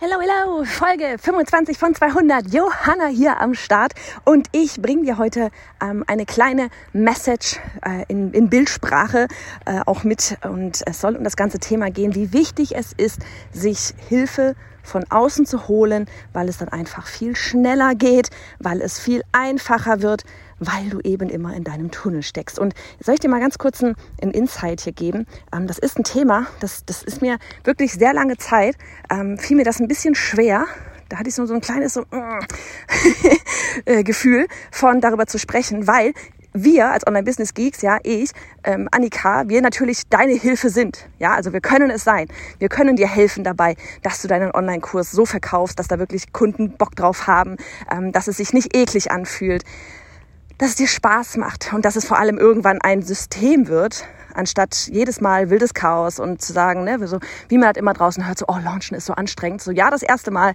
Hello, hello, Folge 25 von 200. Johanna hier am Start. Und ich bringe dir heute ähm, eine kleine Message äh, in, in, Bildsprache äh, auch mit. Und es soll um das ganze Thema gehen, wie wichtig es ist, sich Hilfe von außen zu holen, weil es dann einfach viel schneller geht, weil es viel einfacher wird, weil du eben immer in deinem Tunnel steckst. Und soll ich dir mal ganz kurz einen, Insight hier geben? Ähm, das ist ein Thema, das, das ist mir wirklich sehr lange Zeit, ähm, fiel mir das ein bisschen schwer, da hatte ich so, so ein kleines so, äh, Gefühl von darüber zu sprechen, weil wir als Online-Business-Geeks, ja, ich, ähm, Annika, wir natürlich deine Hilfe sind. Ja, also wir können es sein. Wir können dir helfen dabei, dass du deinen Online-Kurs so verkaufst, dass da wirklich Kunden Bock drauf haben, ähm, dass es sich nicht eklig anfühlt, dass es dir Spaß macht und dass es vor allem irgendwann ein System wird, anstatt jedes Mal wildes Chaos und zu sagen, ne, so, wie man halt immer draußen hört, so, oh, Launchen ist so anstrengend. So, ja, das erste Mal,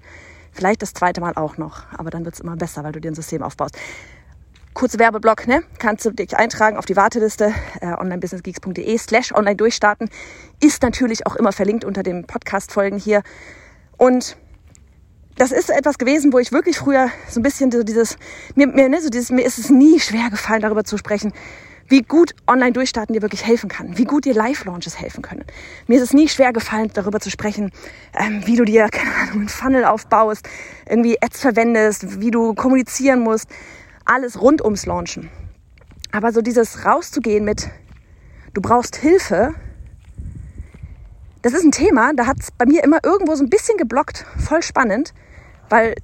vielleicht das zweite Mal auch noch, aber dann wird es immer besser, weil du dir ein System aufbaust. Kurze Werbeblock, ne? Kannst du dich eintragen auf die Warteliste äh, onlinebusinessgeeks.de slash online durchstarten. Ist natürlich auch immer verlinkt unter den Podcast-Folgen hier. Und das ist etwas gewesen, wo ich wirklich früher so ein bisschen so dieses, mir, mir, ne, so dieses, mir ist es nie schwer gefallen, darüber zu sprechen, wie gut Online-Durchstarten dir wirklich helfen kann, wie gut dir Live-Launches helfen können. Mir ist es nie schwer gefallen, darüber zu sprechen, ähm, wie du dir, keine Ahnung, einen Funnel aufbaust, irgendwie Ads verwendest, wie du kommunizieren musst, alles rund ums Launchen. Aber so dieses rauszugehen mit, du brauchst Hilfe, das ist ein Thema, da hat es bei mir immer irgendwo so ein bisschen geblockt. Voll spannend, weil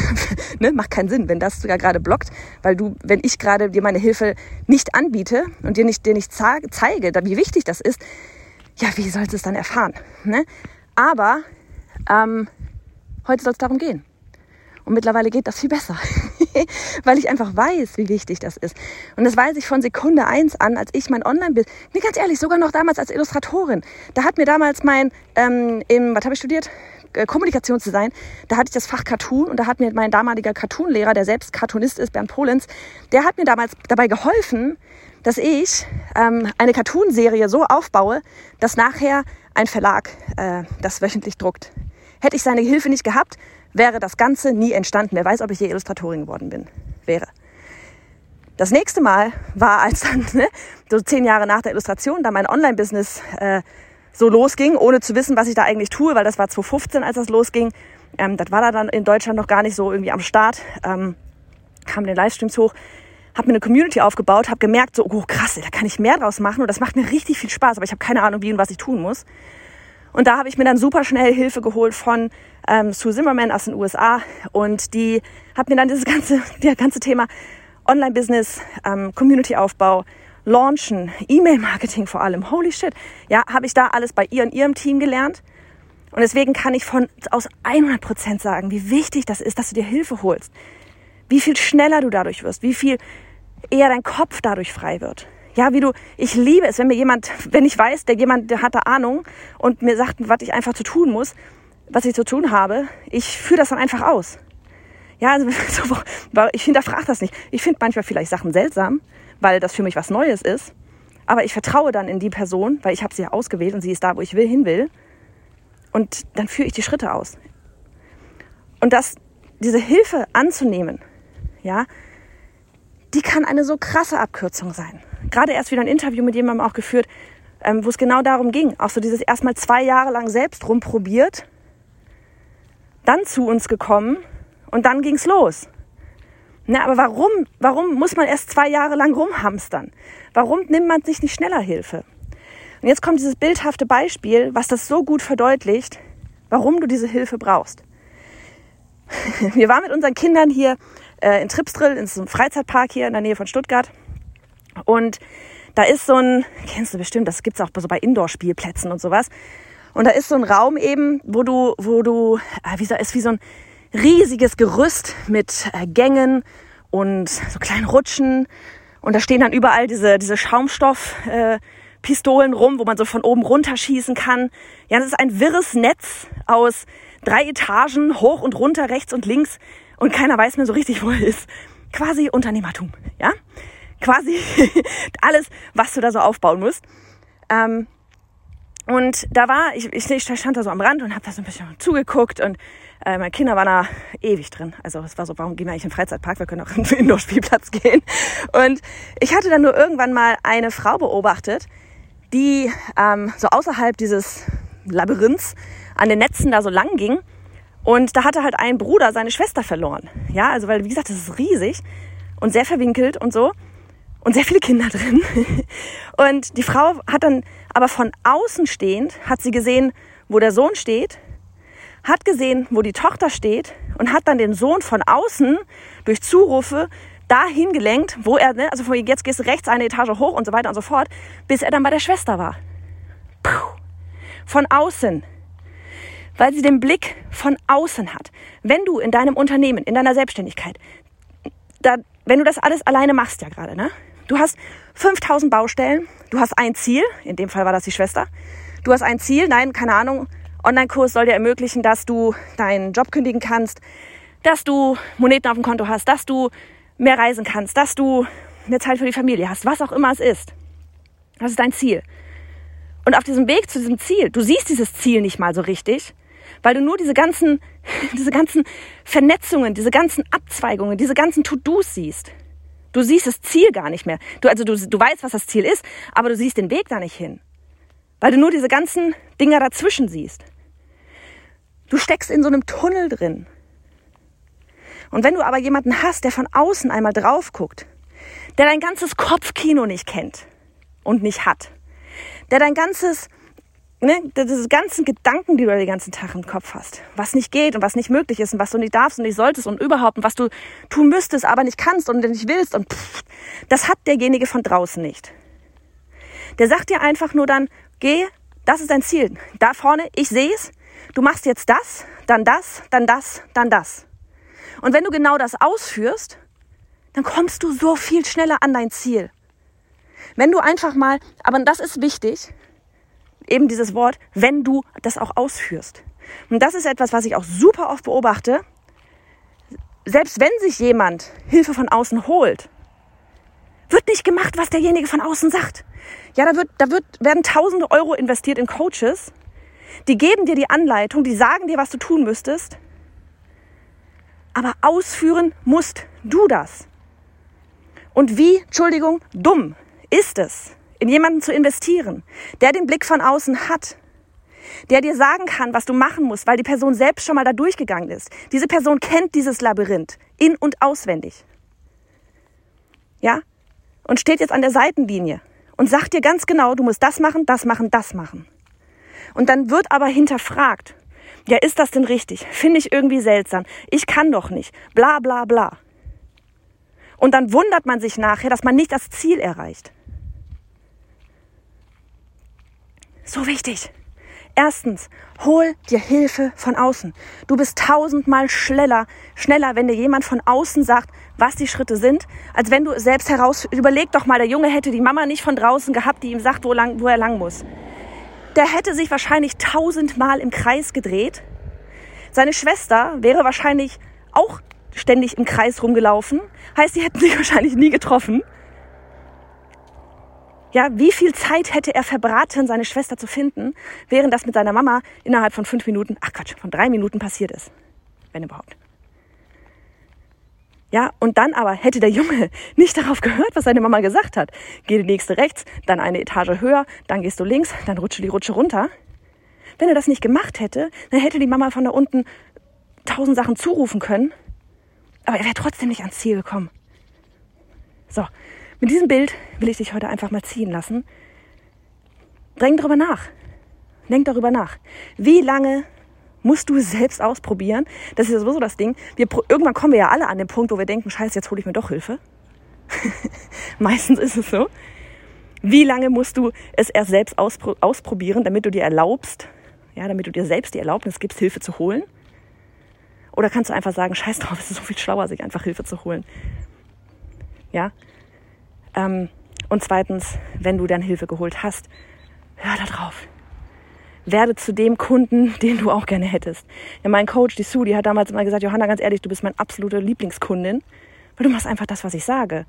ne, macht keinen Sinn, wenn das sogar gerade blockt, weil du, wenn ich gerade dir meine Hilfe nicht anbiete und dir nicht, dir nicht zeige, wie wichtig das ist, ja, wie sollst du es dann erfahren? Ne? Aber ähm, heute soll es darum gehen. Und mittlerweile geht das viel besser, weil ich einfach weiß, wie wichtig das ist. Und das weiß ich von Sekunde eins an, als ich mein Online-Bild, nee, ganz ehrlich, sogar noch damals als Illustratorin. Da hat mir damals mein, ähm, im, was habe ich studiert? Äh, Kommunikationsdesign, da hatte ich das Fach Cartoon und da hat mir mein damaliger Cartoon-Lehrer, der selbst Cartoonist ist, Bernd Polenz, der hat mir damals dabei geholfen, dass ich ähm, eine Cartoon-Serie so aufbaue, dass nachher ein Verlag äh, das wöchentlich druckt. Hätte ich seine Hilfe nicht gehabt, wäre das Ganze nie entstanden. Wer weiß, ob ich hier Illustratorin geworden bin. Wäre. Das nächste Mal war, als dann ne, so zehn Jahre nach der Illustration da mein Online-Business äh, so losging, ohne zu wissen, was ich da eigentlich tue, weil das war 2015, als das losging. Ähm, das war da dann in Deutschland noch gar nicht so irgendwie am Start. Ähm, kamen den Livestreams hoch, habe mir eine Community aufgebaut, habe gemerkt, so oh krass, da kann ich mehr draus machen und das macht mir richtig viel Spaß, aber ich habe keine Ahnung, wie und was ich tun muss. Und da habe ich mir dann super schnell Hilfe geholt von ähm, Sue Zimmerman aus den USA und die hat mir dann dieses ganze, das ganze Thema Online-Business, ähm, Community-Aufbau, Launchen, E-Mail-Marketing vor allem, holy shit, ja, habe ich da alles bei ihr und ihrem Team gelernt. Und deswegen kann ich von aus 100 Prozent sagen, wie wichtig das ist, dass du dir Hilfe holst. Wie viel schneller du dadurch wirst, wie viel eher dein Kopf dadurch frei wird. Ja, wie du, ich liebe es, wenn mir jemand, wenn ich weiß, der jemand, der hat da Ahnung und mir sagt, was ich einfach zu tun muss, was ich zu tun habe, ich führe das dann einfach aus. Ja, also ich hinterfrage das nicht. Ich finde manchmal vielleicht Sachen seltsam, weil das für mich was Neues ist. Aber ich vertraue dann in die Person, weil ich habe sie ja ausgewählt und sie ist da, wo ich will, hin will. Und dann führe ich die Schritte aus. Und das, diese Hilfe anzunehmen, ja, die kann eine so krasse Abkürzung sein. Gerade erst wieder ein Interview mit jemandem auch geführt, ähm, wo es genau darum ging. Auch so dieses erstmal zwei Jahre lang selbst rumprobiert, dann zu uns gekommen und dann ging's los. Na, aber warum, warum muss man erst zwei Jahre lang rumhamstern? Warum nimmt man sich nicht schneller Hilfe? Und jetzt kommt dieses bildhafte Beispiel, was das so gut verdeutlicht, warum du diese Hilfe brauchst. Wir waren mit unseren Kindern hier äh, in Tripsdrill, in so einem Freizeitpark hier in der Nähe von Stuttgart. Und da ist so ein, kennst du bestimmt, das gibt's auch so bei Indoor-Spielplätzen und sowas. Und da ist so ein Raum eben, wo du, wo du, äh, wie so, ist wie so ein riesiges Gerüst mit äh, Gängen und so kleinen Rutschen. Und da stehen dann überall diese, diese Schaumstoffpistolen äh, rum, wo man so von oben runterschießen kann. Ja, das ist ein wirres Netz aus drei Etagen, hoch und runter, rechts und links. Und keiner weiß mehr so richtig, wo er ist. Quasi Unternehmertum, ja? Quasi alles, was du da so aufbauen musst. Ähm, Und da war, ich, ich stand da so am Rand und habe da so ein bisschen zugeguckt und äh, meine Kinder waren da ewig drin. Also es war so, warum gehen wir eigentlich in den Freizeitpark? Wir können auch in den Indoor-Spielplatz gehen. Und ich hatte dann nur irgendwann mal eine Frau beobachtet, die ähm, so außerhalb dieses Labyrinths an den Netzen da so lang ging. Und da hatte halt ein Bruder seine Schwester verloren. Ja, also weil, wie gesagt, das ist riesig und sehr verwinkelt und so und sehr viele Kinder drin. Und die Frau hat dann aber von außen stehend, hat sie gesehen, wo der Sohn steht, hat gesehen, wo die Tochter steht und hat dann den Sohn von außen durch Zurufe dahin gelenkt, wo er, ne, also jetzt gehst du rechts eine Etage hoch und so weiter und so fort, bis er dann bei der Schwester war. Puh. Von außen. Weil sie den Blick von außen hat. Wenn du in deinem Unternehmen, in deiner Selbstständigkeit, da, wenn du das alles alleine machst ja gerade, ne? Du hast 5000 Baustellen, du hast ein Ziel, in dem Fall war das die Schwester. Du hast ein Ziel, nein, keine Ahnung, Online-Kurs soll dir ermöglichen, dass du deinen Job kündigen kannst, dass du Moneten auf dem Konto hast, dass du mehr reisen kannst, dass du mehr Zeit für die Familie hast, was auch immer es ist. Das ist dein Ziel. Und auf diesem Weg zu diesem Ziel, du siehst dieses Ziel nicht mal so richtig, weil du nur diese ganzen, diese ganzen Vernetzungen, diese ganzen Abzweigungen, diese ganzen To-Dos siehst. Du siehst das Ziel gar nicht mehr. Du, also du, du weißt, was das Ziel ist, aber du siehst den Weg da nicht hin. Weil du nur diese ganzen Dinger dazwischen siehst. Du steckst in so einem Tunnel drin. Und wenn du aber jemanden hast, der von außen einmal drauf guckt, der dein ganzes Kopfkino nicht kennt und nicht hat, der dein ganzes ne, diese ganzen Gedanken, die du den ganzen Tag im Kopf hast, was nicht geht und was nicht möglich ist und was du nicht darfst und nicht solltest und überhaupt und was du tun müsstest, aber nicht kannst und nicht willst und pff, das hat derjenige von draußen nicht. Der sagt dir einfach nur dann, geh, das ist dein Ziel. Da vorne, ich sehe es, du machst jetzt das, dann das, dann das, dann das. Und wenn du genau das ausführst, dann kommst du so viel schneller an dein Ziel. Wenn du einfach mal, aber das ist wichtig, eben dieses Wort, wenn du das auch ausführst. Und das ist etwas, was ich auch super oft beobachte. Selbst wenn sich jemand Hilfe von außen holt, wird nicht gemacht, was derjenige von außen sagt. Ja, da, wird, da wird, werden tausende Euro investiert in Coaches. Die geben dir die Anleitung, die sagen dir, was du tun müsstest. Aber ausführen musst du das. Und wie, Entschuldigung, dumm ist es, in jemanden zu investieren, der den Blick von außen hat, der dir sagen kann, was du machen musst, weil die Person selbst schon mal da durchgegangen ist. Diese Person kennt dieses Labyrinth in und auswendig. Ja? Und steht jetzt an der Seitenlinie und sagt dir ganz genau, du musst das machen, das machen, das machen. Und dann wird aber hinterfragt, ja, ist das denn richtig? Finde ich irgendwie seltsam. Ich kann doch nicht. Bla bla bla. Und dann wundert man sich nachher, dass man nicht das Ziel erreicht. So wichtig. Erstens, hol dir Hilfe von außen. Du bist tausendmal schneller, schneller, wenn dir jemand von außen sagt, was die Schritte sind, als wenn du selbst heraus, überleg doch mal, der Junge hätte die Mama nicht von draußen gehabt, die ihm sagt, wo, lang, wo er lang muss. Der hätte sich wahrscheinlich tausendmal im Kreis gedreht. Seine Schwester wäre wahrscheinlich auch ständig im Kreis rumgelaufen. Heißt, die hätten sich wahrscheinlich nie getroffen. Ja, wie viel Zeit hätte er verbraten, seine Schwester zu finden, während das mit seiner Mama innerhalb von fünf Minuten, ach Quatsch, von drei Minuten passiert ist. Wenn überhaupt. Ja, und dann aber hätte der Junge nicht darauf gehört, was seine Mama gesagt hat. Geh die nächste rechts, dann eine Etage höher, dann gehst du links, dann rutsche die Rutsche runter. Wenn er das nicht gemacht hätte, dann hätte die Mama von da unten tausend Sachen zurufen können, aber er wäre trotzdem nicht ans Ziel gekommen. So, mit diesem Bild will ich dich heute einfach mal ziehen lassen. Denk darüber nach. Denk darüber nach. Wie lange musst du selbst ausprobieren? Das ist ja sowieso das Ding. Wir, irgendwann kommen wir ja alle an den Punkt, wo wir denken, scheiße, jetzt hole ich mir doch Hilfe. Meistens ist es so. Wie lange musst du es erst selbst auspro ausprobieren, damit du dir erlaubst, ja, damit du dir selbst die Erlaubnis gibst, Hilfe zu holen? Oder kannst du einfach sagen, scheiß drauf, es ist so viel schlauer, sich einfach Hilfe zu holen? Ja, ähm, und zweitens, wenn du dann Hilfe geholt hast, hör da drauf. Werde zu dem Kunden, den du auch gerne hättest. Ja, mein Coach, die Sue, die hat damals immer gesagt, Johanna, ganz ehrlich, du bist meine absolute Lieblingskundin, weil du machst einfach das, was ich sage.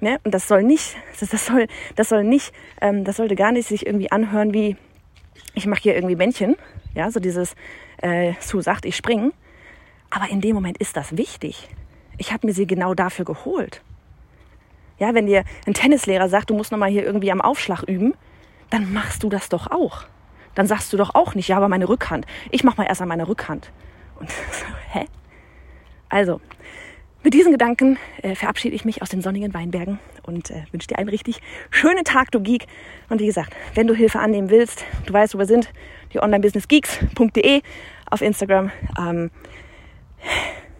Ne? Und das soll nicht, das, das soll, das soll nicht, ähm, das sollte gar nicht sich irgendwie anhören wie, ich mache hier irgendwie Männchen, ja, so dieses äh, Sue sagt, ich springe. Aber in dem Moment ist das wichtig. Ich habe mir sie genau dafür geholt. Ja, wenn dir ein Tennislehrer sagt, du musst noch mal hier irgendwie am Aufschlag üben, dann machst du das doch auch. Dann sagst du doch auch nicht, ja, aber meine Rückhand. Ich mach mal erst an meine Rückhand. Und so, hä? Also, mit diesen Gedanken äh, verabschiede ich mich aus den sonnigen Weinbergen und äh, wünsche dir einen richtig schönen Tag, du Geek. Und wie gesagt, wenn du Hilfe annehmen willst, du weißt, wo wir sind, die onlinebusinessgeeks.de auf Instagram. Ähm,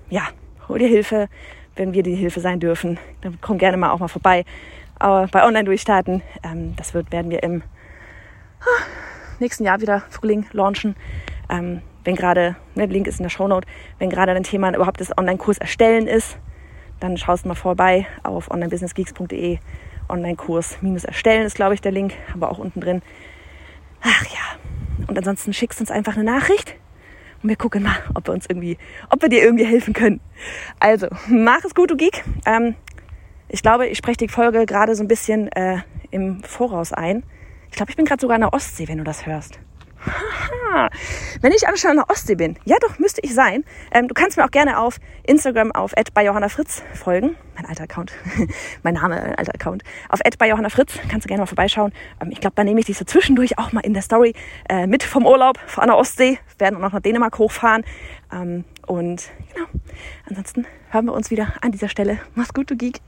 ja, hol dir Hilfe, wenn wir die Hilfe sein dürfen. Dann komm gerne mal auch mal vorbei äh, bei Online Durchstarten. Ähm, das wird, werden wir im nächsten Jahr wieder Frühling launchen. Ähm, wenn gerade, ne, Link ist in der Shownote, wenn gerade ein Thema überhaupt das Online-Kurs erstellen ist, dann schaust mal vorbei auf onlinebusinessgeeks.de. Online-Kurs erstellen ist, glaube ich, der Link, aber auch unten drin. Ach ja. Und ansonsten schickst uns einfach eine Nachricht und wir gucken mal, ob wir uns irgendwie, ob wir dir irgendwie helfen können. Also, mach es gut, du Geek. Ähm, ich glaube, ich spreche die Folge gerade so ein bisschen äh, im Voraus ein. Ich glaube, ich bin gerade sogar an der Ostsee, wenn du das hörst. Haha. Wenn ich schon an der Ostsee bin, ja doch, müsste ich sein. Ähm, du kannst mir auch gerne auf Instagram auf bei Johanna Fritz folgen. Mein alter Account. mein Name, ein alter Account. Auf bei Johanna Fritz kannst du gerne mal vorbeischauen. Ähm, ich glaube, da nehme ich dich so zwischendurch auch mal in der Story äh, mit vom Urlaub an der Ostsee. Wir werden auch noch nach Dänemark hochfahren. Ähm, und genau, ansonsten hören wir uns wieder an dieser Stelle. Mach's gut, du Geek.